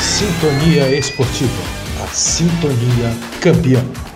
Sintonia Esportiva, a sintonia campeã.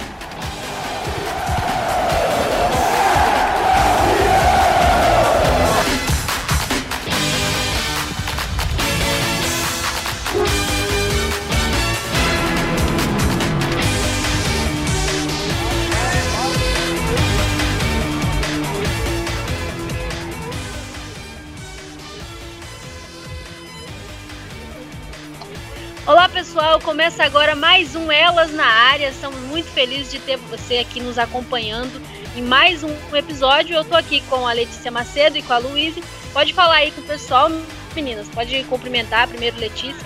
Mais Elas na Área. Estamos muito felizes de ter você aqui nos acompanhando em mais um episódio. Eu estou aqui com a Letícia Macedo e com a Luísa. Pode falar aí com o pessoal, meninas. Pode cumprimentar primeiro, Letícia.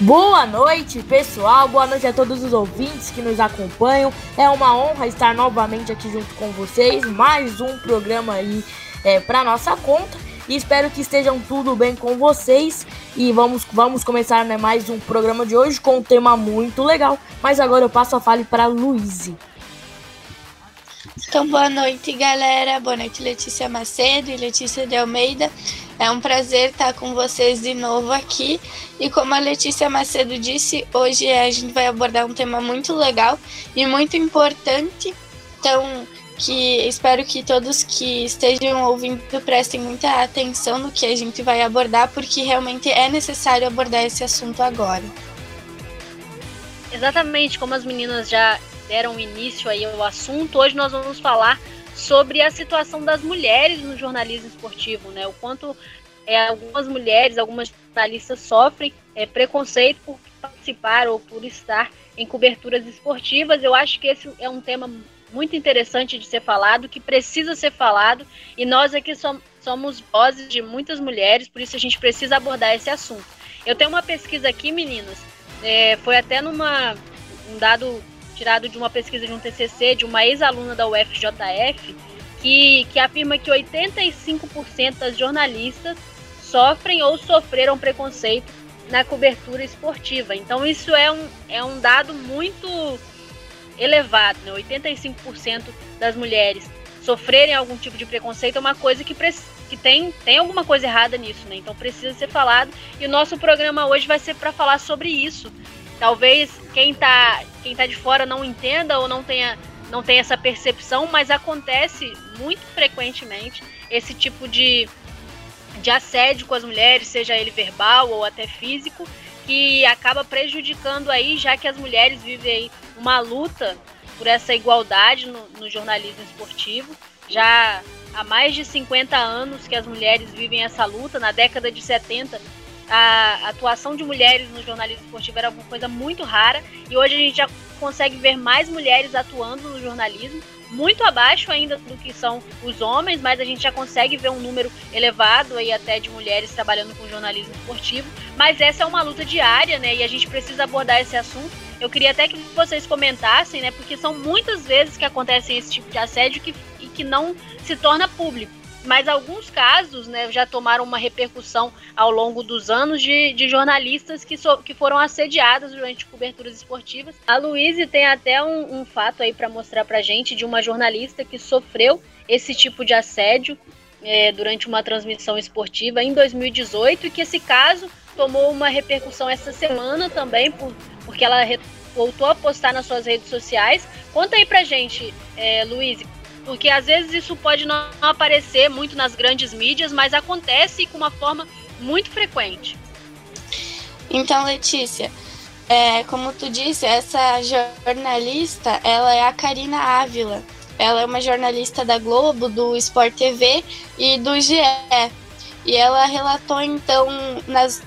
Boa noite, pessoal. Boa noite a todos os ouvintes que nos acompanham. É uma honra estar novamente aqui junto com vocês. Mais um programa aí é, para nossa conta. Espero que estejam tudo bem com vocês. E vamos, vamos começar né, mais um programa de hoje com um tema muito legal. Mas agora eu passo a fala para Luiz. Então, boa noite, galera. Boa noite, Letícia Macedo e Letícia de Almeida. É um prazer estar com vocês de novo aqui. E como a Letícia Macedo disse, hoje a gente vai abordar um tema muito legal e muito importante. Então, que espero que todos que estejam ouvindo prestem muita atenção no que a gente vai abordar, porque realmente é necessário abordar esse assunto agora. Exatamente, como as meninas já deram início aí ao assunto, hoje nós vamos falar sobre a situação das mulheres no jornalismo esportivo, né? O quanto é, algumas mulheres, algumas jornalistas sofrem é, preconceito por participar ou por estar em coberturas esportivas. Eu acho que esse é um tema muito interessante de ser falado, que precisa ser falado, e nós aqui somos vozes de muitas mulheres, por isso a gente precisa abordar esse assunto. Eu tenho uma pesquisa aqui, meninas, é, foi até numa um dado tirado de uma pesquisa de um TCC de uma ex-aluna da UFJF, que, que afirma que 85% das jornalistas sofrem ou sofreram preconceito na cobertura esportiva. Então isso é um, é um dado muito elevado, né? 85% das mulheres sofrerem algum tipo de preconceito é uma coisa que, que tem, tem alguma coisa errada nisso, né? Então precisa ser falado. E o nosso programa hoje vai ser para falar sobre isso. Talvez quem tá, quem tá de fora não entenda ou não tenha, não tenha essa percepção, mas acontece muito frequentemente esse tipo de, de assédio com as mulheres, seja ele verbal ou até físico, que acaba prejudicando aí, já que as mulheres vivem aí uma luta por essa igualdade no, no jornalismo esportivo. Já há mais de 50 anos que as mulheres vivem essa luta. Na década de 70, a atuação de mulheres no jornalismo esportivo era uma coisa muito rara e hoje a gente já consegue ver mais mulheres atuando no jornalismo muito abaixo ainda do que são os homens, mas a gente já consegue ver um número elevado aí até de mulheres trabalhando com jornalismo esportivo. Mas essa é uma luta diária, né? E a gente precisa abordar esse assunto. Eu queria até que vocês comentassem, né? Porque são muitas vezes que acontecem esse tipo de assédio que, e que não se torna público mas alguns casos né, já tomaram uma repercussão ao longo dos anos de, de jornalistas que, so, que foram assediados durante coberturas esportivas. A Luíse tem até um, um fato aí para mostrar para gente de uma jornalista que sofreu esse tipo de assédio é, durante uma transmissão esportiva em 2018 e que esse caso tomou uma repercussão essa semana também, por, porque ela voltou a postar nas suas redes sociais. Conta aí pra gente, é, Luiz, porque às vezes isso pode não aparecer muito nas grandes mídias, mas acontece com uma forma muito frequente. Então, Letícia, é, como tu disse, essa jornalista, ela é a Karina Ávila. Ela é uma jornalista da Globo, do Sport TV e do GE. E ela relatou, então, nas,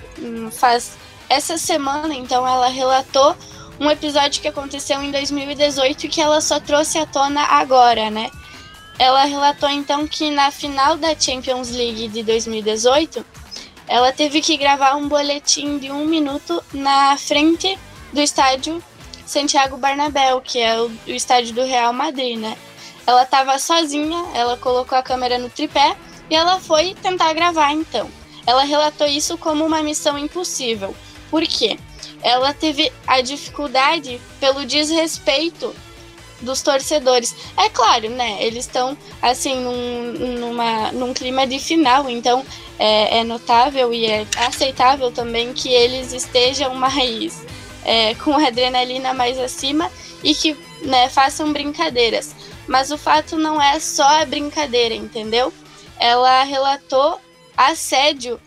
faz essa semana, então, ela relatou um episódio que aconteceu em 2018 que ela só trouxe à tona agora, né? Ela relatou então que na final da Champions League de 2018, ela teve que gravar um boletim de um minuto na frente do estádio Santiago Bernabéu, que é o, estádio do Real Madrid, né? Ela estava sozinha, ela colocou a câmera no tripé e ela foi tentar gravar então. Ela relatou isso como uma missão impossível. Por quê? Ela teve a dificuldade pelo desrespeito dos torcedores. É claro, né? Eles estão assim num, numa, num clima de final, então é, é, notável e é aceitável também que eles estejam mais é, com adrenalina mais acima e que né, façam brincadeiras. Mas o fato não é só a brincadeira, entendeu? Ela relatou assédio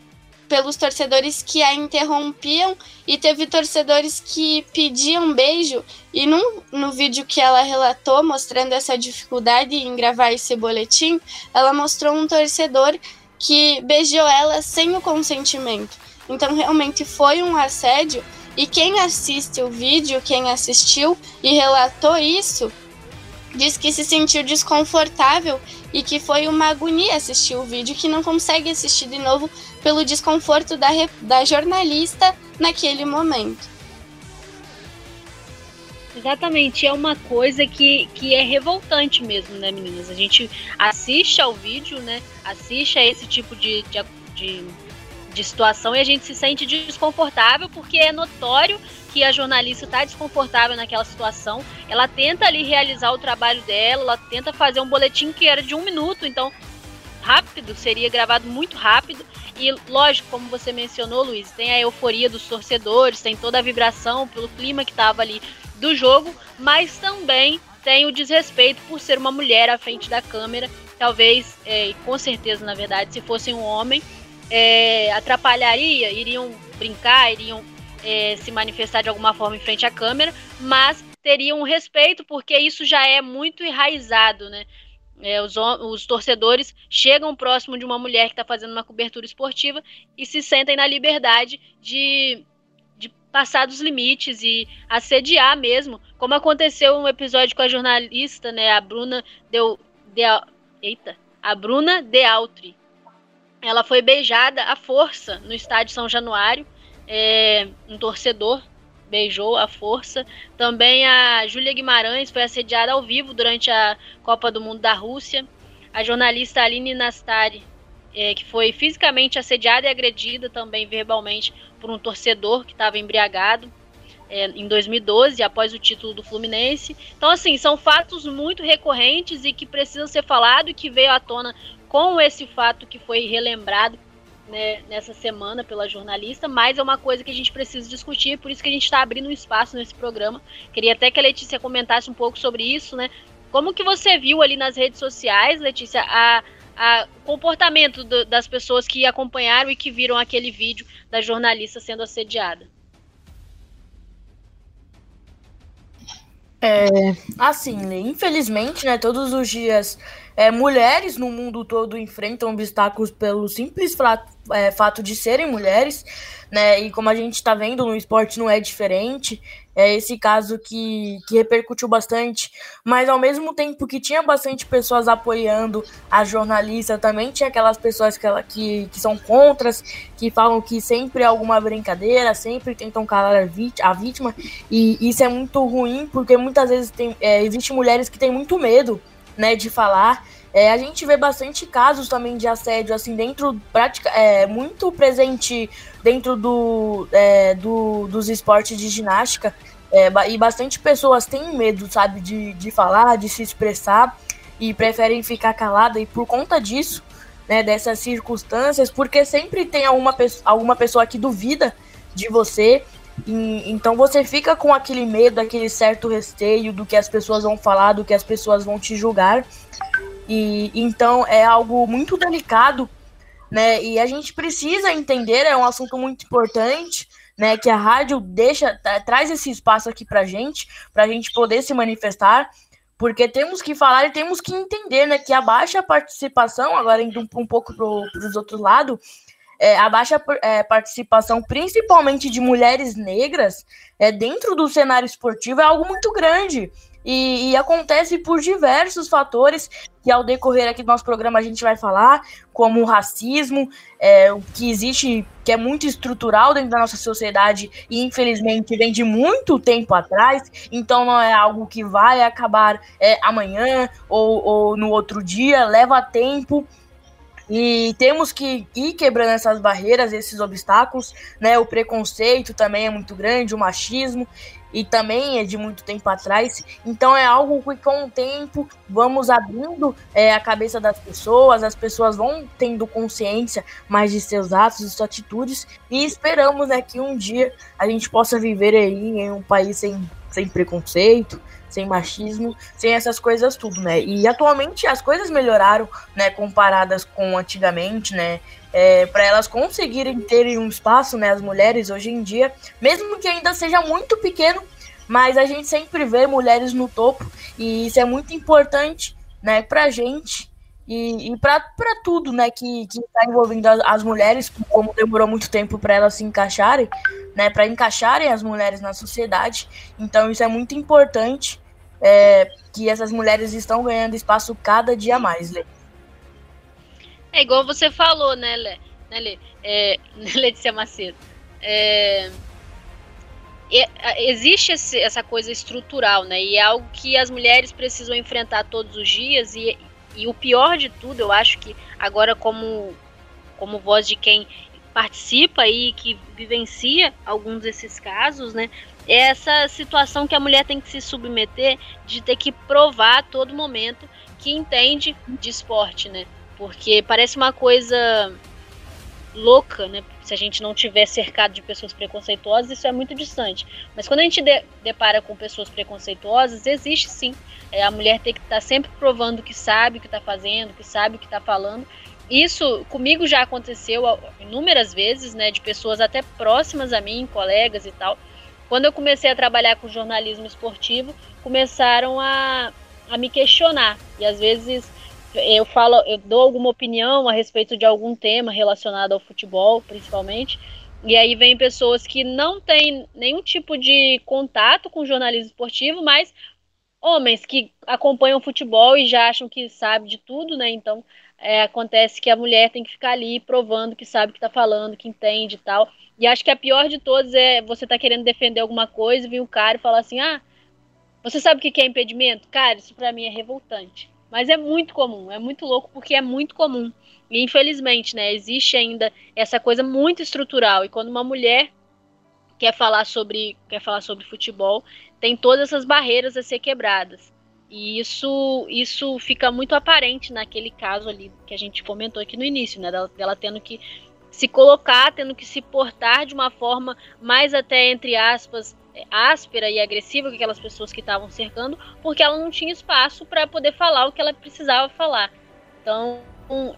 pelos torcedores que a interrompiam e teve torcedores que pediam beijo e no, no vídeo que ela relatou mostrando essa dificuldade em gravar esse boletim, ela mostrou um torcedor que beijou ela sem o consentimento. Então realmente foi um assédio e quem assiste o vídeo, quem assistiu e relatou isso, diz que se sentiu desconfortável e que foi uma agonia assistir o vídeo, que não consegue assistir de novo pelo desconforto da, da jornalista naquele momento. Exatamente, é uma coisa que, que é revoltante mesmo, né, meninas? A gente assiste ao vídeo, né? Assiste a esse tipo de, de, de, de situação e a gente se sente desconfortável porque é notório que a jornalista está desconfortável naquela situação. Ela tenta ali realizar o trabalho dela, ela tenta fazer um boletim que era de um minuto, então rápido, seria gravado muito rápido. E lógico, como você mencionou, Luiz, tem a euforia dos torcedores, tem toda a vibração pelo clima que estava ali do jogo, mas também tem o desrespeito por ser uma mulher à frente da câmera. Talvez, é, com certeza, na verdade, se fosse um homem, é, atrapalharia, iriam brincar, iriam é, se manifestar de alguma forma em frente à câmera, mas teriam um respeito, porque isso já é muito enraizado, né? É, os, os, torcedores chegam próximo de uma mulher que está fazendo uma cobertura esportiva e se sentem na liberdade de, de passar dos limites e assediar mesmo, como aconteceu um episódio com a jornalista, né, a Bruna deu de, eita, a Bruna De Altri. Ela foi beijada à força no estádio São Januário é, um torcedor beijou à força. Também a Júlia Guimarães foi assediada ao vivo durante a Copa do Mundo da Rússia. A jornalista Aline Nastari, é, que foi fisicamente assediada e agredida também verbalmente por um torcedor que estava embriagado é, em 2012, após o título do Fluminense. Então, assim, são fatos muito recorrentes e que precisam ser falados e que veio à tona com esse fato que foi relembrado né, nessa semana pela jornalista, mas é uma coisa que a gente precisa discutir, por isso que a gente está abrindo um espaço nesse programa. Queria até que a Letícia comentasse um pouco sobre isso, né? Como que você viu ali nas redes sociais, Letícia, a, a, comportamento do, das pessoas que acompanharam e que viram aquele vídeo da jornalista sendo assediada? É, assim, né, infelizmente, né, todos os dias é, mulheres no mundo todo enfrentam obstáculos pelo simples fato, é, fato de serem mulheres, né? E como a gente está vendo no esporte não é diferente. É esse caso que, que repercutiu bastante, mas ao mesmo tempo que tinha bastante pessoas apoiando a jornalista, também tinha aquelas pessoas que, ela, que, que são contras, que falam que sempre é alguma brincadeira, sempre tentam calar a vítima, e isso é muito ruim, porque muitas vezes tem, é, existe mulheres que têm muito medo né, de falar. É, a gente vê bastante casos também de assédio, assim, dentro, prática, é, muito presente dentro do, é, do, dos esportes de ginástica, é, e bastante pessoas têm medo, sabe, de, de falar, de se expressar, e preferem ficar calada, e por conta disso, né, dessas circunstâncias, porque sempre tem alguma, alguma pessoa que duvida de você, e, então você fica com aquele medo, aquele certo receio do que as pessoas vão falar, do que as pessoas vão te julgar. E então é algo muito delicado, né? E a gente precisa entender, é um assunto muito importante, né? Que a rádio deixa, traz esse espaço aqui pra gente, pra gente poder se manifestar, porque temos que falar e temos que entender, né? Que a baixa participação, agora indo um, um pouco pro, pros outros lados, é, a baixa é, participação, principalmente de mulheres negras, é, dentro do cenário esportivo é algo muito grande. E, e, acontece por diversos fatores que ao decorrer aqui do nosso programa a gente vai falar, como o racismo, é, o que existe, que é muito estrutural dentro da nossa sociedade e infelizmente vem de muito tempo atrás, então não é algo que vai acabar é, amanhã ou, ou no outro dia, leva tempo. E temos que ir quebrando essas barreiras, esses obstáculos, né? O preconceito também é muito grande, o machismo. e também é de muito tempo atrás. Então é algo que com o tempo vamos abrindo é, a cabeça das pessoas, as pessoas vão tendo consciência mais de seus atos e suas atitudes e esperamos né, que um dia a gente possa viver aí em um país sem, sem preconceito, sem machismo, sem essas coisas tudo, né? E atualmente as coisas melhoraram, né, comparadas com antigamente, né? É, para elas conseguirem ter um espaço, né, as mulheres hoje em dia, mesmo que ainda seja muito pequeno, mas a gente sempre vê mulheres no topo e isso é muito importante, né, pra gente e, e para tudo, né, que, que tá envolvendo as, as mulheres, como demorou muito tempo para elas se encaixarem, né, para encaixarem as mulheres na sociedade. Então isso é muito importante, é, que essas mulheres estão ganhando espaço cada dia mais, Lê. É igual você falou, né, Lê? Né, Lê? É, Letícia Macedo. É, existe esse, essa coisa estrutural, né? E é algo que as mulheres precisam enfrentar todos os dias e, e o pior de tudo, eu acho que agora como como voz de quem participa e que vivencia alguns desses casos, né? É essa situação que a mulher tem que se submeter de ter que provar a todo momento que entende de esporte, né? Porque parece uma coisa louca, né? Se a gente não tiver cercado de pessoas preconceituosas, isso é muito distante. Mas quando a gente de, depara com pessoas preconceituosas, existe sim. É, a mulher tem que estar tá sempre provando que sabe o que está fazendo, que sabe o que está falando. Isso comigo já aconteceu inúmeras vezes, né? De pessoas até próximas a mim, colegas e tal. Quando eu comecei a trabalhar com jornalismo esportivo, começaram a, a me questionar. E às vezes eu falo, eu dou alguma opinião a respeito de algum tema relacionado ao futebol, principalmente. E aí vem pessoas que não têm nenhum tipo de contato com jornalismo esportivo, mas homens que acompanham futebol e já acham que sabe de tudo, né? Então é, acontece que a mulher tem que ficar ali provando que sabe o que está falando, que entende e tal. E acho que a pior de todas é você tá querendo defender alguma coisa vir um cara e falar assim: ah, você sabe o que é impedimento? Cara, isso para mim é revoltante. Mas é muito comum, é muito louco porque é muito comum. E infelizmente, né, existe ainda essa coisa muito estrutural. E quando uma mulher quer falar sobre, quer falar sobre futebol, tem todas essas barreiras a ser quebradas. E isso, isso fica muito aparente naquele caso ali que a gente comentou aqui no início, né? Dela, dela tendo que se colocar, tendo que se portar de uma forma mais até, entre aspas, áspera e agressiva com aquelas pessoas que estavam cercando, porque ela não tinha espaço para poder falar o que ela precisava falar. Então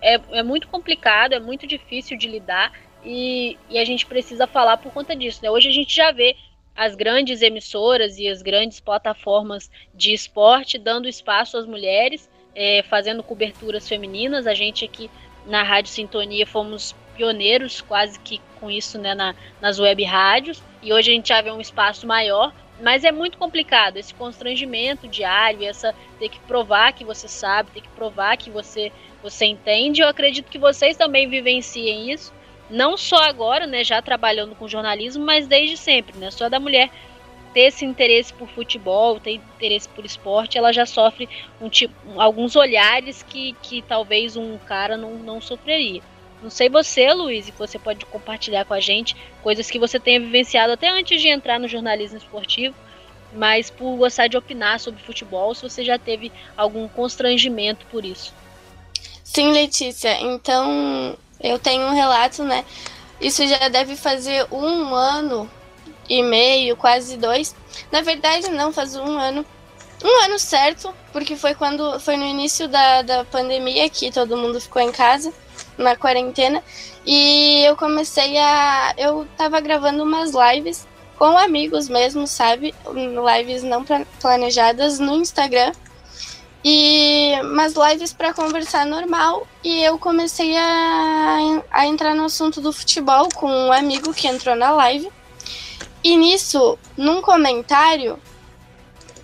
é, é muito complicado, é muito difícil de lidar e, e a gente precisa falar por conta disso. Né? Hoje a gente já vê as grandes emissoras e as grandes plataformas de esporte dando espaço às mulheres, é, fazendo coberturas femininas. A gente aqui na Rádio Sintonia fomos pioneiros quase que com isso né, na, nas web rádios, e hoje a gente já vê um espaço maior, mas é muito complicado esse constrangimento diário, essa ter que provar que você sabe, ter que provar que você você entende. Eu acredito que vocês também vivenciem isso, não só agora, né, já trabalhando com jornalismo, mas desde sempre, né? Só da mulher ter esse interesse por futebol, ter interesse por esporte, ela já sofre um tipo, alguns olhares que, que talvez um cara não, não sofreria. Não sei você, Luiz, e você pode compartilhar com a gente coisas que você tenha vivenciado até antes de entrar no jornalismo esportivo, mas por gostar de opinar sobre futebol, se você já teve algum constrangimento por isso. Sim, Letícia. Então, eu tenho um relato, né? Isso já deve fazer um ano e meio, quase dois. Na verdade, não, faz um ano. Um ano certo, porque foi quando foi no início da, da pandemia que todo mundo ficou em casa na quarentena. E eu comecei a. Eu tava gravando umas lives com amigos mesmo, sabe? Lives não planejadas no Instagram. E umas lives para conversar normal. E eu comecei a, a entrar no assunto do futebol com um amigo que entrou na live. E nisso, num comentário,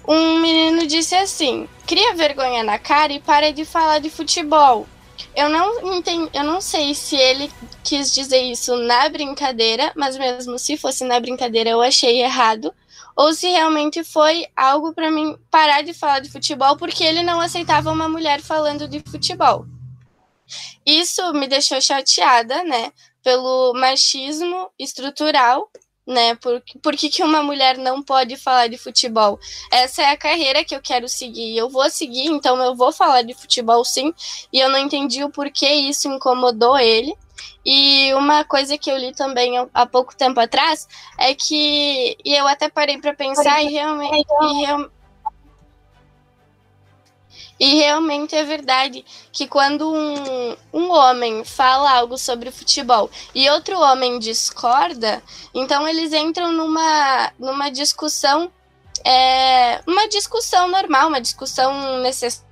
um menino disse assim: cria vergonha na cara e pare de falar de futebol. Eu não entendi, eu não sei se ele quis dizer isso na brincadeira, mas mesmo se fosse na brincadeira eu achei errado, ou se realmente foi algo para mim parar de falar de futebol porque ele não aceitava uma mulher falando de futebol. Isso me deixou chateada, né, pelo machismo estrutural né? Por, por que, que uma mulher não pode falar de futebol? Essa é a carreira que eu quero seguir. Eu vou seguir, então eu vou falar de futebol sim. E eu não entendi o porquê isso incomodou ele. E uma coisa que eu li também há pouco tempo atrás é que, e eu até parei para pensar, e realmente, e, real, e realmente é verdade que quando um, um homem fala algo sobre futebol e outro homem discorda, então eles entram numa, numa discussão, é, uma discussão normal, uma discussão necessária,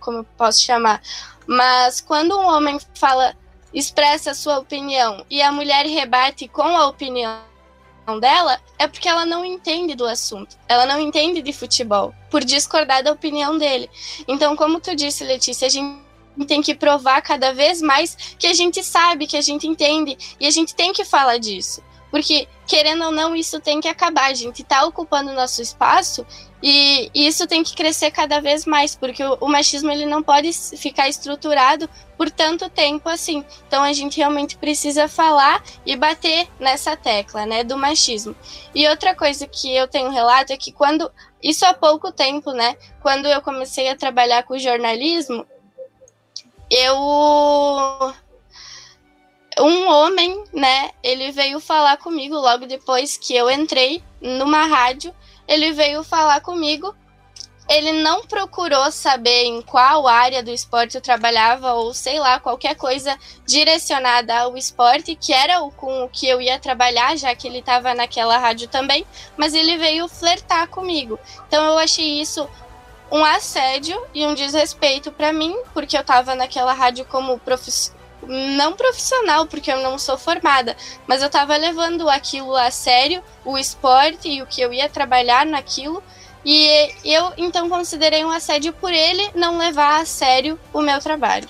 como eu posso chamar. Mas quando um homem fala, expressa a sua opinião e a mulher rebate com a opinião dela é porque ela não entende do assunto. Ela não entende de futebol, por discordar da opinião dele. Então, como tu disse, Letícia, a gente tem que provar cada vez mais que a gente sabe, que a gente entende, e a gente tem que falar disso. Porque, querendo ou não, isso tem que acabar. A gente está ocupando nosso espaço e, isso tem que crescer cada vez mais, porque o, o, machismo ele não pode ficar estruturado por tanto tempo assim. Então a gente realmente precisa falar e bater nessa tecla, né, do machismo. E outra coisa que eu tenho relato é que quando isso há pouco tempo, né, quando eu comecei a trabalhar com jornalismo, eu um homem, né, ele veio falar comigo logo depois que eu entrei numa rádio ele veio falar comigo. Ele não procurou saber em qual área do esporte eu trabalhava ou sei lá, qualquer coisa direcionada ao esporte, que era o com o que eu ia trabalhar, já que ele estava naquela rádio também, mas ele veio flertar comigo. Então eu achei isso um assédio e um desrespeito para mim, porque eu estava naquela rádio como profissional não profissional, porque eu não sou formada, mas eu estava levando aquilo a sério, o esporte e o que eu ia trabalhar naquilo. E eu então considerei um assédio por ele não levar a sério o meu trabalho.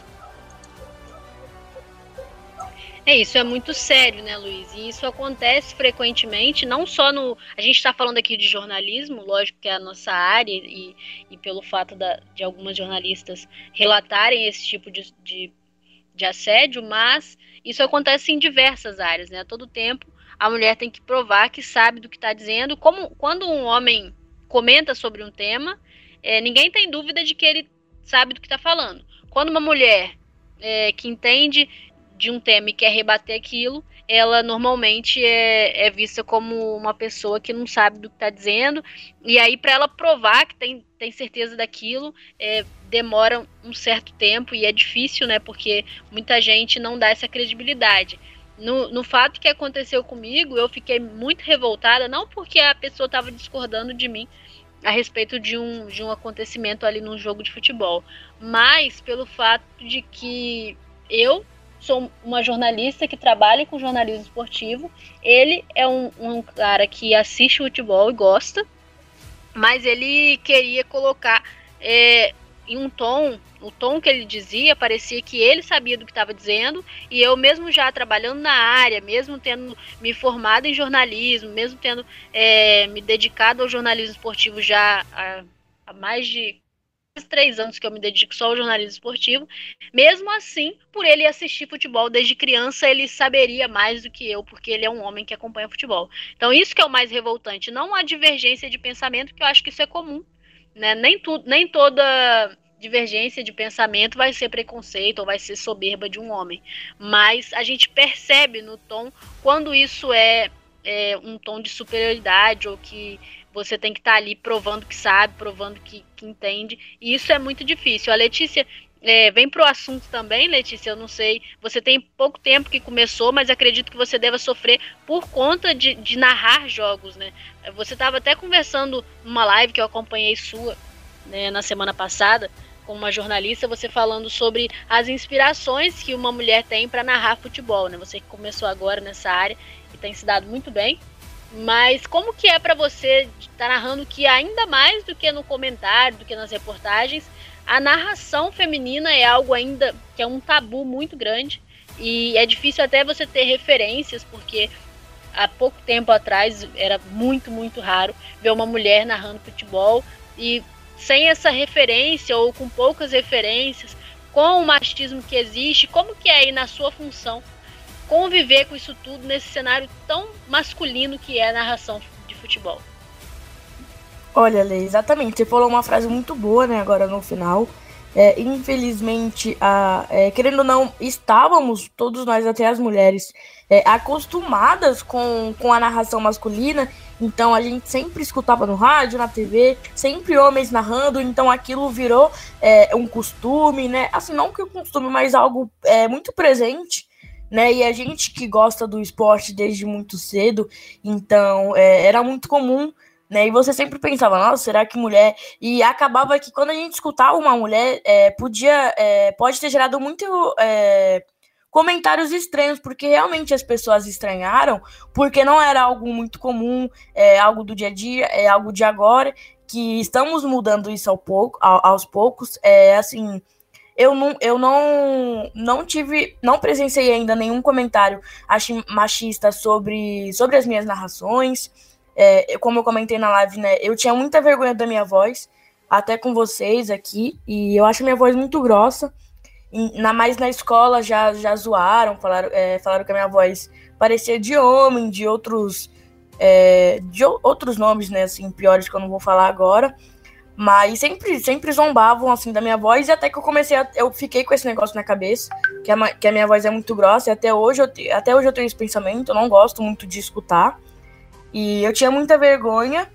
É, isso é muito sério, né, Luiz? E isso acontece frequentemente, não só no. A gente está falando aqui de jornalismo, lógico que é a nossa área, e, e pelo fato da, de algumas jornalistas relatarem esse tipo de, de de assédio, mas isso acontece em diversas áreas, né? A todo tempo a mulher tem que provar que sabe do que está dizendo. Como quando um homem comenta sobre um tema, é, ninguém tem dúvida de que ele sabe do que está falando. Quando uma mulher é, que entende de um tema e quer rebater aquilo, ela normalmente é, é vista como uma pessoa que não sabe do que está dizendo. E aí, para ela provar que tem, tem certeza daquilo, é, demora um certo tempo e é difícil, né? Porque muita gente não dá essa credibilidade. No, no fato que aconteceu comigo, eu fiquei muito revoltada, não porque a pessoa estava discordando de mim a respeito de um, de um acontecimento ali num jogo de futebol, mas pelo fato de que eu sou uma jornalista que trabalha com jornalismo esportivo. Ele é um, um cara que assiste futebol e gosta, mas ele queria colocar é, em um tom, o tom que ele dizia parecia que ele sabia do que estava dizendo e eu mesmo já trabalhando na área, mesmo tendo me formado em jornalismo, mesmo tendo é, me dedicado ao jornalismo esportivo já há, há mais de três anos que eu me dedico só ao jornalismo esportivo. Mesmo assim, por ele assistir futebol desde criança, ele saberia mais do que eu, porque ele é um homem que acompanha futebol. Então, isso que é o mais revoltante, não a divergência de pensamento, que eu acho que isso é comum. Né? Nem, tudo, nem toda divergência de pensamento vai ser preconceito ou vai ser soberba de um homem. Mas a gente percebe no tom quando isso é, é um tom de superioridade ou que você tem que estar tá ali provando que sabe, provando que, que, entende. E isso é muito difícil. A Letícia é, vem para o assunto também, Letícia. Eu não sei. Você tem pouco tempo que começou, mas acredito que você deva sofrer por conta de, de narrar jogos, né? Você estava até conversando numa live que eu acompanhei sua né, na semana passada com uma jornalista, você falando sobre as inspirações que uma mulher tem para narrar futebol, né? Você que começou agora nessa área e tem se dado muito bem. Mas como que é para você estar tá narrando que ainda mais do que no comentário, do que nas reportagens, a narração feminina é algo ainda que é um tabu muito grande e é difícil até você ter referências porque há pouco tempo atrás era muito muito raro ver uma mulher narrando futebol e sem essa referência ou com poucas referências, com o machismo que existe, como que é aí na sua função conviver com isso tudo nesse cenário tão masculino que é a narração de futebol. Olha, Lê, exatamente. Você falou uma frase muito boa, né, agora no final. É, infelizmente, a, é, querendo ou não, estávamos, todos nós, até as mulheres, é, acostumadas com, com a narração masculina. Então a gente sempre escutava no rádio, na TV, sempre homens narrando. Então aquilo virou é, um costume, né? Assim, não que o costume, mas algo é, muito presente. Né, e a gente que gosta do esporte desde muito cedo, então é, era muito comum né? E você sempre pensava, nossa, será que mulher? E acabava que quando a gente escutava uma mulher, é, podia, é, pode ter gerado muito é, comentários estranhos, porque realmente as pessoas estranharam, porque não era algo muito comum, é algo do dia a dia, é algo de agora, que estamos mudando isso ao pouco, aos poucos. É assim, eu não, eu não, não tive, não presenciei ainda nenhum comentário machista sobre, sobre as minhas narrações. É, como eu comentei na live, né? Eu tinha muita vergonha da minha voz, até com vocês aqui, e eu acho minha voz muito grossa. Na, mais na escola já, já zoaram, falaram, é, falaram que a minha voz parecia de homem, de outros. É, de outros nomes, né, assim, piores que eu não vou falar agora. Mas sempre, sempre zombavam, assim, da minha voz, e até que eu comecei a, Eu fiquei com esse negócio na cabeça, que a, que a minha voz é muito grossa, e até hoje, eu, até hoje eu tenho esse pensamento, eu não gosto muito de escutar. E eu tinha muita vergonha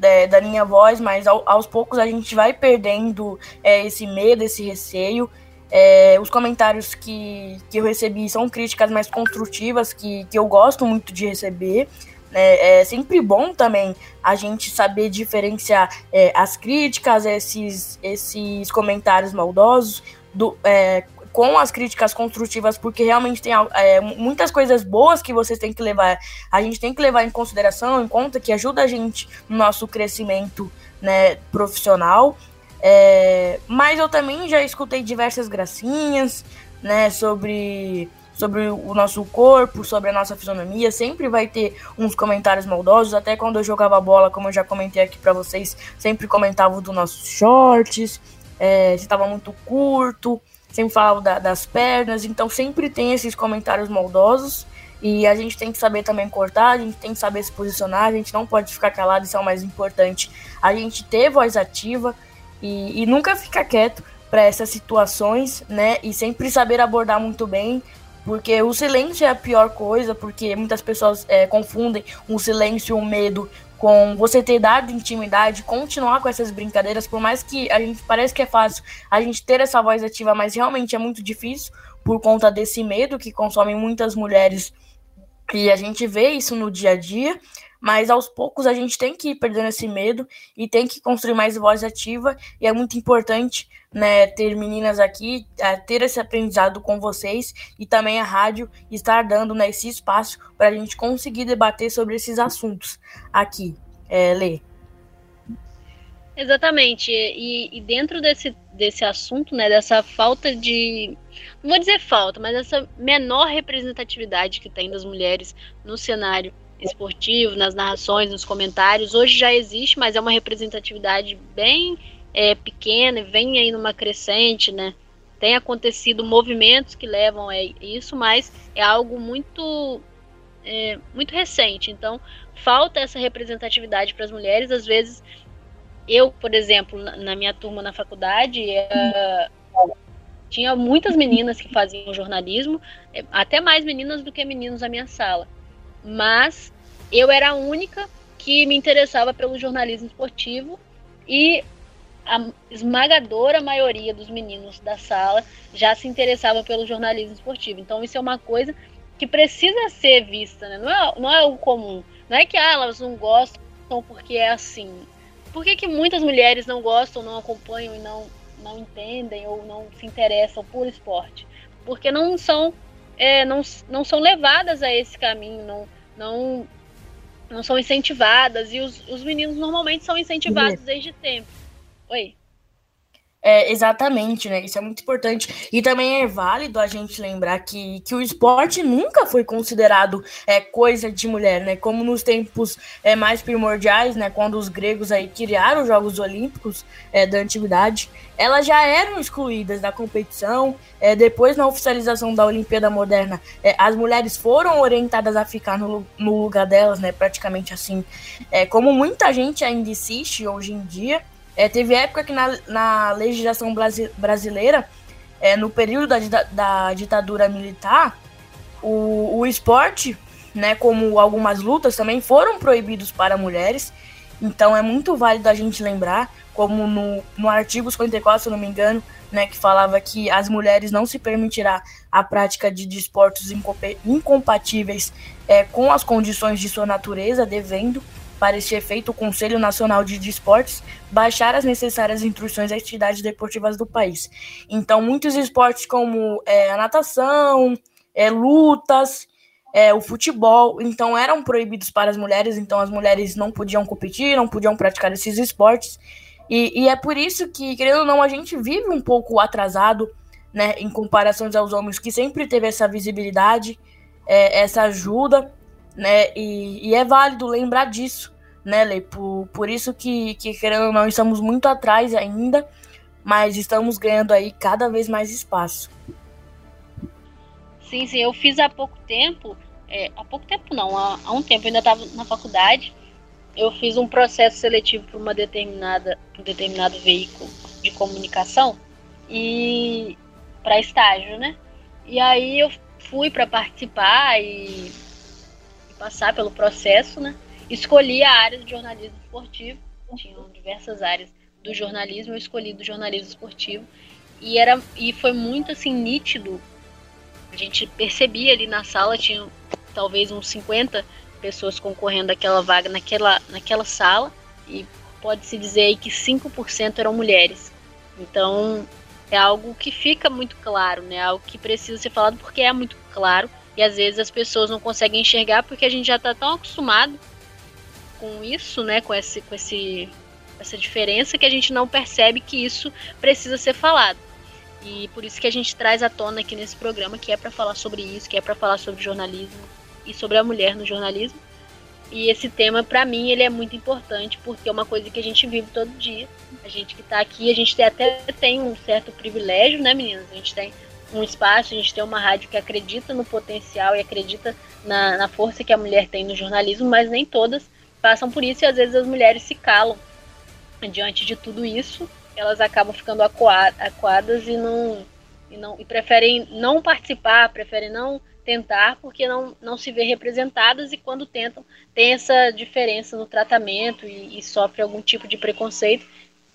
é, da minha voz, mas ao, aos poucos a gente vai perdendo é, esse medo, esse receio. É, os comentários que, que eu recebi são críticas mais construtivas, que, que eu gosto muito de receber. É, é sempre bom também a gente saber diferenciar é, as críticas, esses, esses comentários maldosos, do, é, com as críticas construtivas, porque realmente tem é, muitas coisas boas que vocês têm que levar, a gente tem que levar em consideração, em conta, que ajuda a gente no nosso crescimento né, profissional. É, mas eu também já escutei diversas gracinhas, né, sobre, sobre o nosso corpo, sobre a nossa fisionomia. Sempre vai ter uns comentários maldosos. Até quando eu jogava bola, como eu já comentei aqui para vocês, sempre comentavam dos nossos shorts, é, se estava muito curto sempre falava da, das pernas, então sempre tem esses comentários maldosos. E a gente tem que saber também cortar, a gente tem que saber se posicionar, a gente não pode ficar calado, isso é o mais importante. A gente ter voz ativa e, e nunca ficar quieto para essas situações, né? E sempre saber abordar muito bem, porque o silêncio é a pior coisa, porque muitas pessoas é, confundem um silêncio um medo com você ter dado intimidade, continuar com essas brincadeiras, por mais que a gente parece que é fácil a gente ter essa voz ativa, mas realmente é muito difícil por conta desse medo que consome muitas mulheres. E a gente vê isso no dia a dia, mas aos poucos a gente tem que ir perdendo esse medo e tem que construir mais voz ativa e é muito importante né, ter meninas aqui, é, ter esse aprendizado com vocês e também a rádio estar dando né, esse espaço para a gente conseguir debater sobre esses assuntos aqui. É, Lê. Exatamente. E, e, dentro desse, desse assunto, né, dessa falta de. Não vou dizer falta, mas essa menor representatividade que tem das mulheres no cenário esportivo, nas narrações, nos comentários, hoje já existe, mas é uma representatividade bem é, pequena e vem aí numa crescente, né? Tem acontecido movimentos que levam a isso, mas é algo muito é, muito recente. Então, falta essa representatividade para as mulheres. Às vezes, eu, por exemplo, na, minha turma na faculdade, é, tinha muitas meninas que faziam jornalismo, é, até mais meninas do que meninos na minha sala. Mas eu era a única que me interessava pelo jornalismo esportivo e a esmagadora maioria dos meninos da sala já se interessava pelo jornalismo esportivo. Então isso é uma coisa que precisa ser vista, né? não, é, não é o comum. Não é que ah, elas não gostam porque é assim. Por que, que muitas mulheres não gostam, não acompanham e não, não entendem ou não se interessam por esporte? Porque não são, é, não, não são levadas a esse caminho, não, não, não são incentivadas. E os, os meninos normalmente são incentivados desde tempo. Oi. É, exatamente, né? Isso é muito importante. E também é válido a gente lembrar que, que o esporte nunca foi considerado é, coisa de mulher, né? Como nos tempos é, mais primordiais, né? Quando os gregos aí criaram os Jogos Olímpicos é, da Antiguidade, elas já eram excluídas da competição. É, depois, na oficialização da Olimpíada Moderna, é, as mulheres foram orientadas a ficar no, no lugar delas, né? Praticamente assim. É, como muita gente ainda insiste hoje em dia. É, teve época que na, na legislação brasileira, é, no período da, da ditadura militar, o, o esporte, né, como algumas lutas também, foram proibidos para mulheres. Então é muito válido a gente lembrar, como no, no artigo 54, se não me engano, né, que falava que as mulheres não se permitirá a prática de desportos incompatíveis é, com as condições de sua natureza, devendo para este efeito, o Conselho Nacional de Esportes baixar as necessárias instruções às entidades deportivas do país. Então, muitos esportes como é, a natação, é, lutas, é, o futebol, então eram proibidos para as mulheres, então as mulheres não podiam competir, não podiam praticar esses esportes. E, e é por isso que, querendo ou não, a gente vive um pouco atrasado, né, em comparação aos homens, que sempre teve essa visibilidade, é, essa ajuda, né, e, e é válido lembrar disso, né, Lei? Por, por isso que, que, querendo ou não, estamos muito atrás ainda, mas estamos ganhando aí cada vez mais espaço. Sim, sim, eu fiz há pouco tempo, é, há pouco tempo não, há, há um tempo, eu ainda estava na faculdade, eu fiz um processo seletivo para uma determinada, um determinado veículo de comunicação e para estágio, né? E aí eu fui para participar e, e passar pelo processo, né? Escolhi a área de jornalismo esportivo. Tinham diversas áreas do jornalismo, eu escolhi do jornalismo esportivo. E, era, e foi muito assim nítido. A gente percebia ali na sala, tinha talvez uns 50 pessoas concorrendo àquela vaga naquela, naquela sala. E pode-se dizer aí que 5% eram mulheres. Então é algo que fica muito claro, né? Algo que precisa ser falado porque é muito claro. E às vezes as pessoas não conseguem enxergar porque a gente já está tão acostumado com isso, né, com esse, com esse, essa diferença que a gente não percebe que isso precisa ser falado. E por isso que a gente traz à tona aqui nesse programa, que é para falar sobre isso, que é para falar sobre jornalismo e sobre a mulher no jornalismo. E esse tema, para mim, ele é muito importante, porque é uma coisa que a gente vive todo dia. A gente que está aqui, a gente até tem um certo privilégio, né, meninas? A gente tem um espaço, a gente tem uma rádio que acredita no potencial e acredita na, na força que a mulher tem no jornalismo, mas nem todas passam por isso e às vezes as mulheres se calam diante de tudo isso. Elas acabam ficando acuadas e não, e não e preferem não participar, preferem não tentar porque não, não se vê representadas e quando tentam tem essa diferença no tratamento e, e sofre algum tipo de preconceito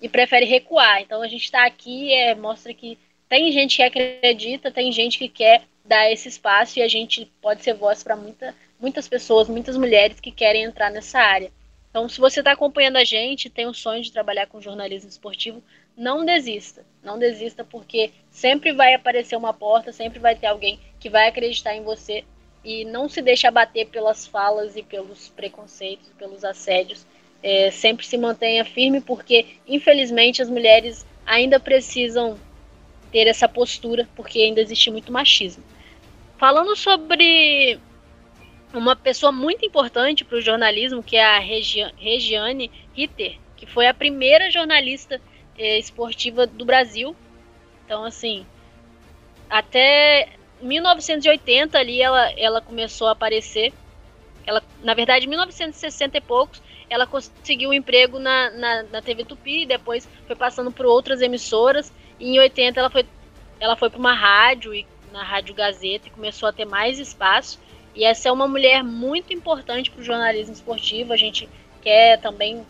e prefere recuar. Então a gente está aqui é mostra que tem gente que acredita, tem gente que quer dar esse espaço e a gente pode ser voz para muita muitas pessoas, muitas mulheres que querem entrar nessa área. Então, se você está acompanhando a gente, tem o sonho de trabalhar com jornalismo esportivo, não desista. Não desista, porque sempre vai aparecer uma porta, sempre vai ter alguém que vai acreditar em você e não se deixe abater pelas falas e pelos preconceitos, pelos assédios. É, sempre se mantenha firme, porque infelizmente as mulheres ainda precisam ter essa postura, porque ainda existe muito machismo. Falando sobre uma pessoa muito importante para o jornalismo, que é a Regiane Ritter, que foi a primeira jornalista eh, esportiva do Brasil. Então, assim, até 1980 ali ela, ela começou a aparecer. Ela, na verdade, em 1960 e poucos, ela conseguiu um emprego na, na, na TV Tupi, depois foi passando por outras emissoras. E em 80 ela foi, ela foi para uma rádio, e, na Rádio Gazeta, e começou a ter mais espaço. E essa é uma mulher muito importante para o jornalismo esportivo. A gente quer também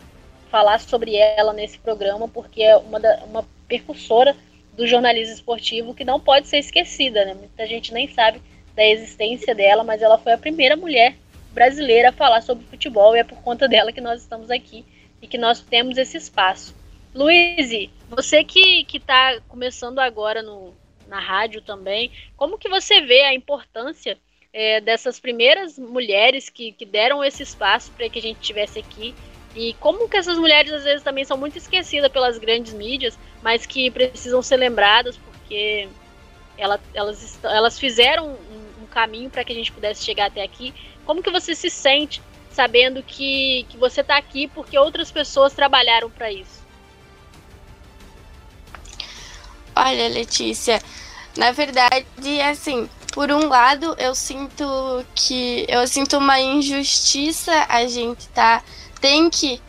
falar sobre ela nesse programa, porque é uma, da, uma percussora do jornalismo esportivo que não pode ser esquecida. Né? Muita gente nem sabe da existência dela, mas ela foi a primeira mulher brasileira a falar sobre futebol e é por conta dela que nós estamos aqui e que nós temos esse espaço. Luiz, você que está começando agora no, na rádio também, como que você vê a importância é, dessas primeiras mulheres que, que deram esse espaço para que a gente tivesse aqui. E como que essas mulheres às vezes também são muito esquecidas pelas grandes mídias, mas que precisam ser lembradas porque ela, elas, elas fizeram um, um caminho para que a gente pudesse chegar até aqui. Como que você se sente sabendo que, que você está aqui porque outras pessoas trabalharam para isso? Olha, Letícia, na verdade, assim, por um lado, eu sinto que eu sinto uma injustiça a gente tá tem que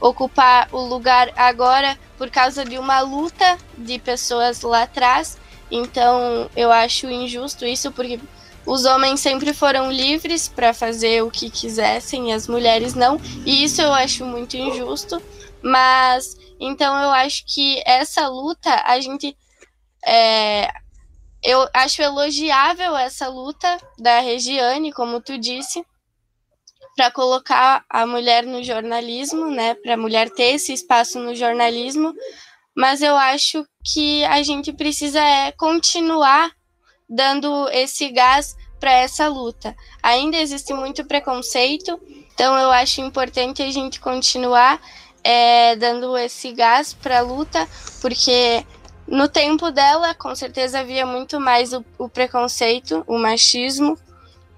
ocupar o lugar agora por causa de uma luta de pessoas lá atrás. Então, eu acho injusto isso porque os homens sempre foram livres para fazer o que quisessem e as mulheres não. E isso eu acho muito injusto. Mas então eu acho que essa luta a gente é, eu acho elogiável essa luta da Regiane, como tu disse, para colocar a mulher no jornalismo, né, para a mulher ter esse espaço no jornalismo, mas eu acho que a gente precisa é, continuar dando esse gás para essa luta. Ainda existe muito preconceito, então eu acho importante a gente continuar é, dando esse gás para a luta, porque no tempo dela, com certeza havia muito mais o, o preconceito, o machismo,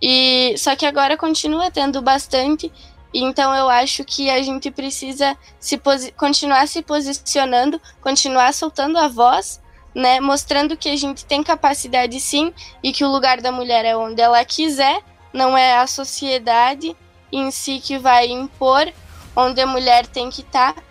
e só que agora continua tendo bastante. Então eu acho que a gente precisa se continuar se posicionando, continuar soltando a voz, né, mostrando que a gente tem capacidade sim e que o lugar da mulher é onde ela quiser, não é a sociedade em si que vai impor onde a mulher tem que estar, tá,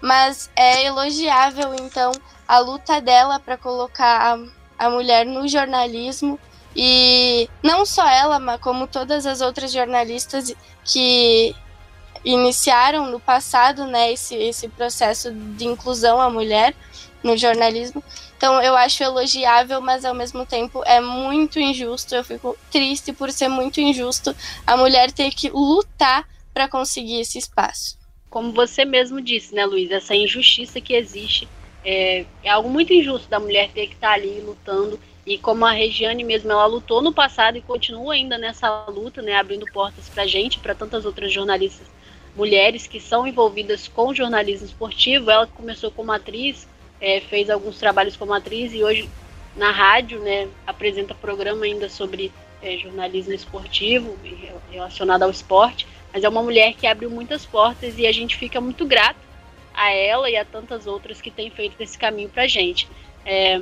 mas é elogiável então a luta dela para colocar a, a mulher no jornalismo e não só ela, mas como todas as outras jornalistas que iniciaram no passado, né, esse, esse processo de inclusão à mulher no jornalismo. Então eu acho elogiável, mas ao mesmo tempo é muito injusto. Eu fico triste por ser muito injusto a mulher ter que lutar para conseguir esse espaço. Como você mesmo disse, né, Luiz, essa injustiça que existe é, é algo muito injusto da mulher ter que estar tá ali lutando. E como a Regiane mesmo, ela lutou no passado e continua ainda nessa luta, né, abrindo portas para gente, para tantas outras jornalistas mulheres que são envolvidas com jornalismo esportivo. Ela começou como atriz, é, fez alguns trabalhos como atriz e hoje na rádio, né, apresenta programa ainda sobre é, jornalismo esportivo relacionado ao esporte. Mas é uma mulher que abriu muitas portas e a gente fica muito grato a ela e a tantas outras que têm feito esse caminho para a gente. É,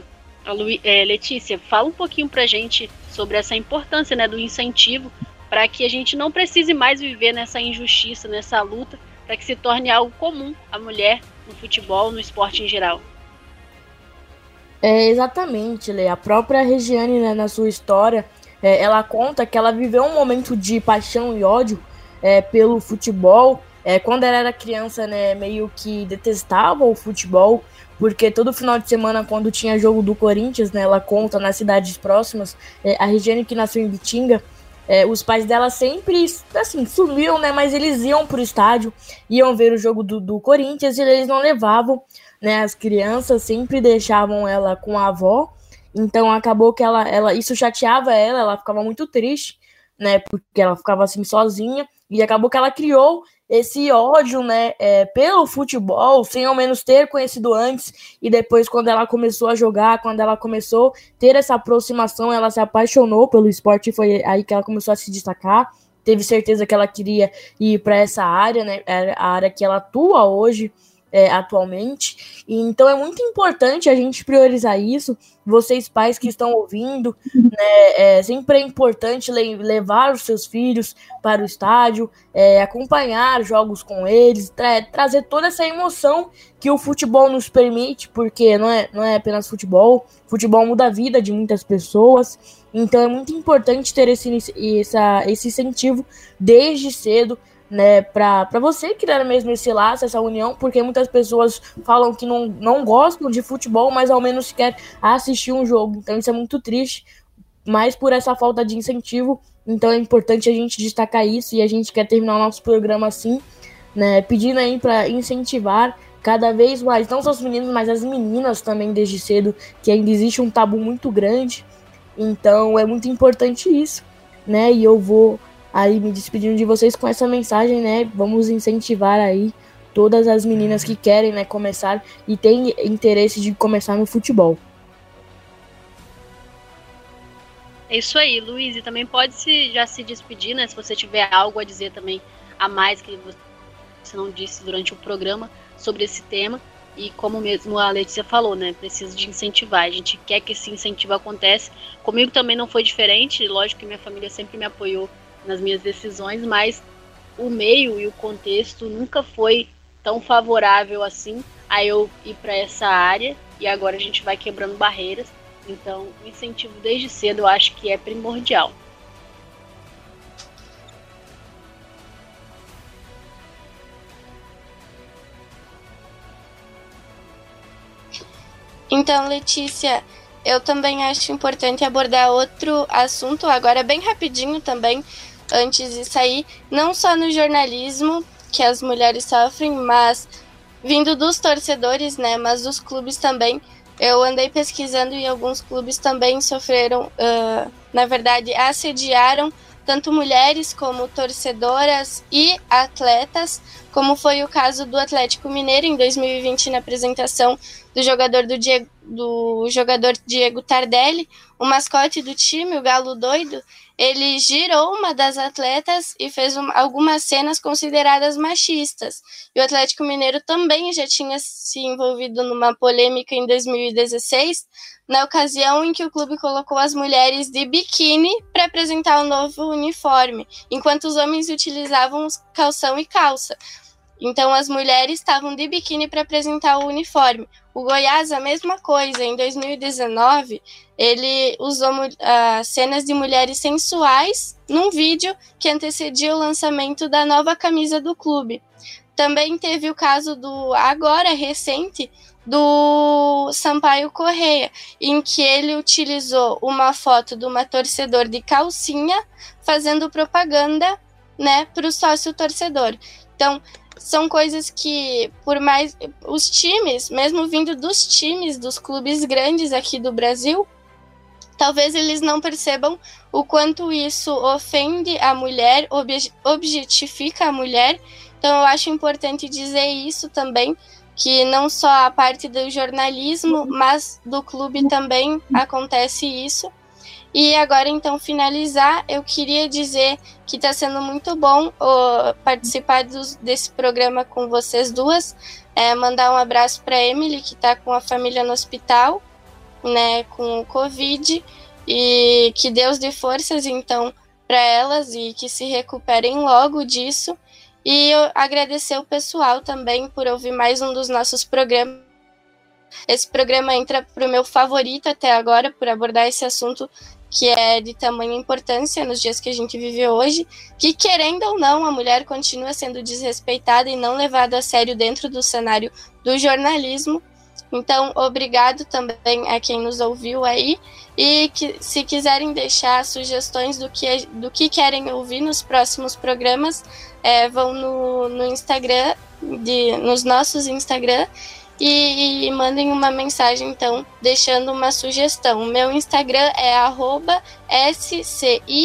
é, Letícia, fala um pouquinho para a gente sobre essa importância né, do incentivo para que a gente não precise mais viver nessa injustiça, nessa luta, para que se torne algo comum a mulher no futebol, no esporte em geral. É, exatamente, Lê. A própria Regiane, né, na sua história, é, ela conta que ela viveu um momento de paixão e ódio é, pelo futebol é, quando ela era criança, né, meio que detestava o futebol, porque todo final de semana, quando tinha jogo do Corinthians, né, ela conta nas cidades próximas, é, a Regiane que nasceu em Bitinga, é, os pais dela sempre, assim, sumiam, né, mas eles iam pro estádio, iam ver o jogo do, do Corinthians e eles não levavam, né, as crianças sempre deixavam ela com a avó, então acabou que ela, ela isso chateava ela, ela ficava muito triste, né, porque ela ficava assim sozinha, e acabou que ela criou esse ódio, né, é, pelo futebol, sem ao menos ter conhecido antes, e depois, quando ela começou a jogar, quando ela começou a ter essa aproximação, ela se apaixonou pelo esporte, e foi aí que ela começou a se destacar. Teve certeza que ela queria ir para essa área, né, é a área que ela atua hoje é, atualmente. E, então é muito importante a gente priorizar isso. Vocês, pais que estão ouvindo, né, é, sempre é importante le levar os seus filhos para o estádio, é, acompanhar jogos com eles, tra trazer toda essa emoção que o futebol nos permite, porque não é, não é apenas futebol, futebol muda a vida de muitas pessoas. Então é muito importante ter esse, essa, esse incentivo desde cedo né, para você criar mesmo esse laço, essa união, porque muitas pessoas falam que não, não gostam de futebol, mas ao menos quer assistir um jogo. Então isso é muito triste, mas por essa falta de incentivo, então é importante a gente destacar isso e a gente quer terminar o nosso programa assim, né, pedindo aí para incentivar cada vez mais, não só os meninos, mas as meninas também desde cedo, que ainda existe um tabu muito grande. Então é muito importante isso, né? E eu vou aí me despedindo de vocês com essa mensagem, né? Vamos incentivar aí todas as meninas que querem né, começar e têm interesse de começar no futebol. É isso aí, Luiz. E também pode se, já se despedir, né? Se você tiver algo a dizer também a mais que você não disse durante o programa sobre esse tema. E como mesmo a Letícia falou, né? Precisa de incentivar. A gente quer que esse incentivo aconteça. Comigo também não foi diferente. Lógico que minha família sempre me apoiou nas minhas decisões, mas o meio e o contexto nunca foi tão favorável assim a eu ir para essa área. E agora a gente vai quebrando barreiras então, o incentivo desde cedo eu acho que é primordial. Então, Letícia, eu também acho importante abordar outro assunto, agora bem rapidinho também, antes de sair, não só no jornalismo que as mulheres sofrem, mas vindo dos torcedores, né, mas dos clubes também, eu andei pesquisando e alguns clubes também sofreram, uh, na verdade, assediaram tanto mulheres como torcedoras e atletas, como foi o caso do Atlético Mineiro em 2020 na apresentação do jogador do Diego, do jogador Diego Tardelli, o mascote do time, o Galo Doido, ele girou uma das atletas e fez um, algumas cenas consideradas machistas. E o Atlético Mineiro também já tinha se envolvido numa polêmica em 2016, na ocasião em que o clube colocou as mulheres de biquíni para apresentar o novo uniforme, enquanto os homens utilizavam calção e calça. Então as mulheres estavam de biquíni para apresentar o uniforme. O Goiás, a mesma coisa. Em 2019, ele usou uh, cenas de mulheres sensuais num vídeo que antecedia o lançamento da nova camisa do clube. Também teve o caso do, agora recente, do Sampaio Correia, em que ele utilizou uma foto de uma torcedor de calcinha fazendo propaganda né, para o sócio torcedor. Então, são coisas que, por mais. Os times, mesmo vindo dos times dos clubes grandes aqui do Brasil, talvez eles não percebam o quanto isso ofende a mulher, objetifica a mulher. Então, eu acho importante dizer isso também, que não só a parte do jornalismo, mas do clube também acontece isso. E agora, então, finalizar, eu queria dizer que está sendo muito bom participar dos, desse programa com vocês duas. É, mandar um abraço para Emily, que está com a família no hospital, né, com o Covid, e que Deus dê forças, então, para elas e que se recuperem logo disso. E agradecer o pessoal também por ouvir mais um dos nossos programas. Esse programa entra para o meu favorito até agora, por abordar esse assunto que é de tamanha importância nos dias que a gente vive hoje, que querendo ou não, a mulher continua sendo desrespeitada e não levada a sério dentro do cenário do jornalismo. Então, obrigado também a quem nos ouviu aí e que se quiserem deixar sugestões do que, do que querem ouvir nos próximos programas, é, vão no, no Instagram, de, nos nossos Instagram e, e, mandem uma mensagem, então, deixando uma sugestão. O meu Instagram é sci_luize.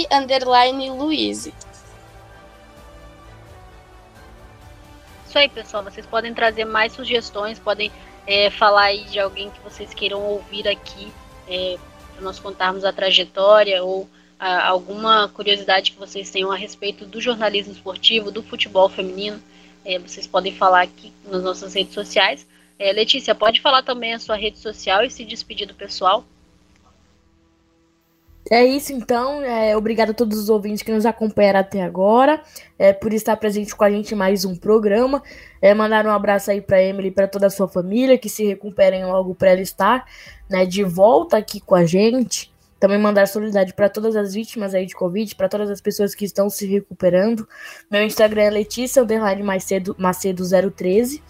Isso aí, pessoal. Vocês podem trazer mais sugestões, podem é, falar aí de alguém que vocês queiram ouvir aqui, é, para nós contarmos a trajetória ou a, alguma curiosidade que vocês tenham a respeito do jornalismo esportivo, do futebol feminino. É, vocês podem falar aqui nas nossas redes sociais é, Letícia, pode falar também a sua rede social e se despedir do pessoal? É isso então, é, obrigado a todos os ouvintes que nos acompanharam até agora, é, por estar presente com a gente em mais um programa. É, mandar um abraço aí para Emily e para toda a sua família, que se recuperem logo para ela estar né, de volta aqui com a gente. Também mandar solidariedade para todas as vítimas aí de Covid, para todas as pessoas que estão se recuperando. Meu Instagram é Letícia Macedo, Macedo 013.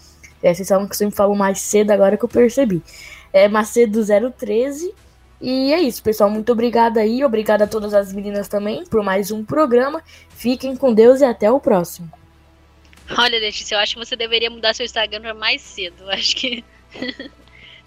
É, vocês sabem que eu sempre falo mais cedo agora que eu percebi. É Macedo 013. E é isso, pessoal. Muito obrigada aí. Obrigada a todas as meninas também por mais um programa. Fiquem com Deus e até o próximo. Olha, Letícia, eu acho que você deveria mudar seu Instagram para mais cedo. Acho que.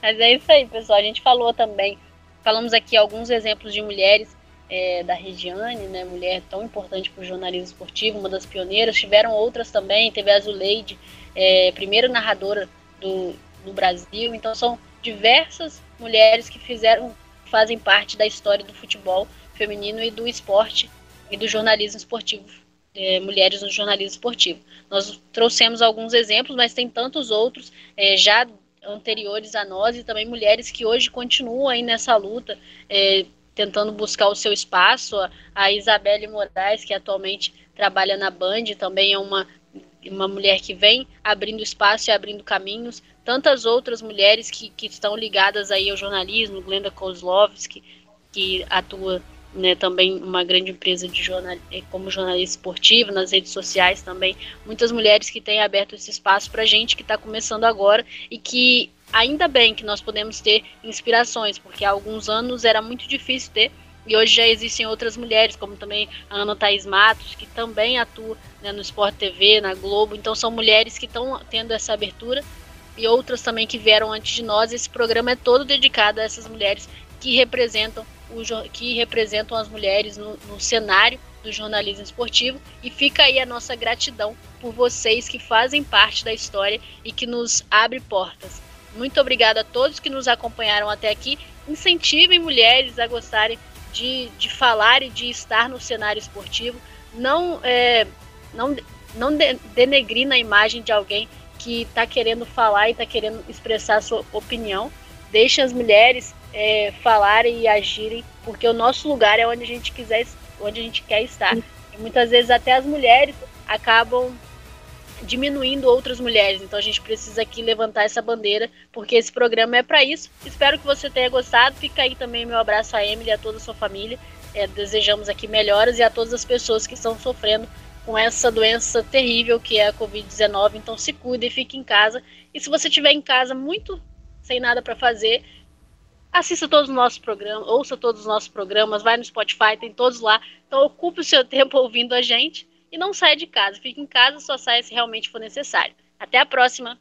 Mas é isso aí, pessoal. A gente falou também. Falamos aqui alguns exemplos de mulheres é, da Regiane, né, mulher tão importante para o jornalismo esportivo, uma das pioneiras. Tiveram outras também, teve a Azuleide, é, primeira narradora do, do Brasil. Então são diversas mulheres que fizeram, fazem parte da história do futebol feminino e do esporte e do jornalismo esportivo. É, mulheres no jornalismo esportivo. Nós trouxemos alguns exemplos, mas tem tantos outros é, já anteriores a nós e também mulheres que hoje continuam aí nessa luta, é, tentando buscar o seu espaço. A Isabelle Moraes, que atualmente trabalha na Band, também é uma, uma mulher que vem abrindo espaço e abrindo caminhos. Tantas outras mulheres que, que estão ligadas aí ao jornalismo, Glenda Kozlovski, que atua né, também uma grande empresa de jornal, eh, como jornalista esportivo, nas redes sociais também. Muitas mulheres que têm aberto esse espaço para gente que está começando agora e que ainda bem que nós podemos ter inspirações, porque há alguns anos era muito difícil ter, e hoje já existem outras mulheres, como também a Ana Thaís Matos, que também atua né, no Sport TV, na Globo. Então são mulheres que estão tendo essa abertura e outras também que vieram antes de nós. Esse programa é todo dedicado a essas mulheres que representam, o, que representam as mulheres no, no cenário do jornalismo esportivo. E fica aí a nossa gratidão por vocês que fazem parte da história e que nos abre portas. Muito obrigada a todos que nos acompanharam até aqui. Incentivem mulheres a gostarem de, de falar e de estar no cenário esportivo. Não, é, não, não denegrir na imagem de alguém que está querendo falar e está querendo expressar a sua opinião. Deixe as mulheres é, falarem e agirem, porque o nosso lugar é onde a gente quiser, onde a gente quer estar. E muitas vezes até as mulheres acabam diminuindo outras mulheres. Então a gente precisa aqui levantar essa bandeira, porque esse programa é para isso. Espero que você tenha gostado. Fica aí também meu abraço a Emily e a toda a sua família. É, desejamos aqui melhoras e a todas as pessoas que estão sofrendo com essa doença terrível que é a Covid-19. Então se cuide e fique em casa. E se você estiver em casa muito sem nada para fazer, assista todos os nossos programas, ouça todos os nossos programas, vai no Spotify, tem todos lá. Então ocupe o seu tempo ouvindo a gente e não saia de casa. Fique em casa, só saia se realmente for necessário. Até a próxima!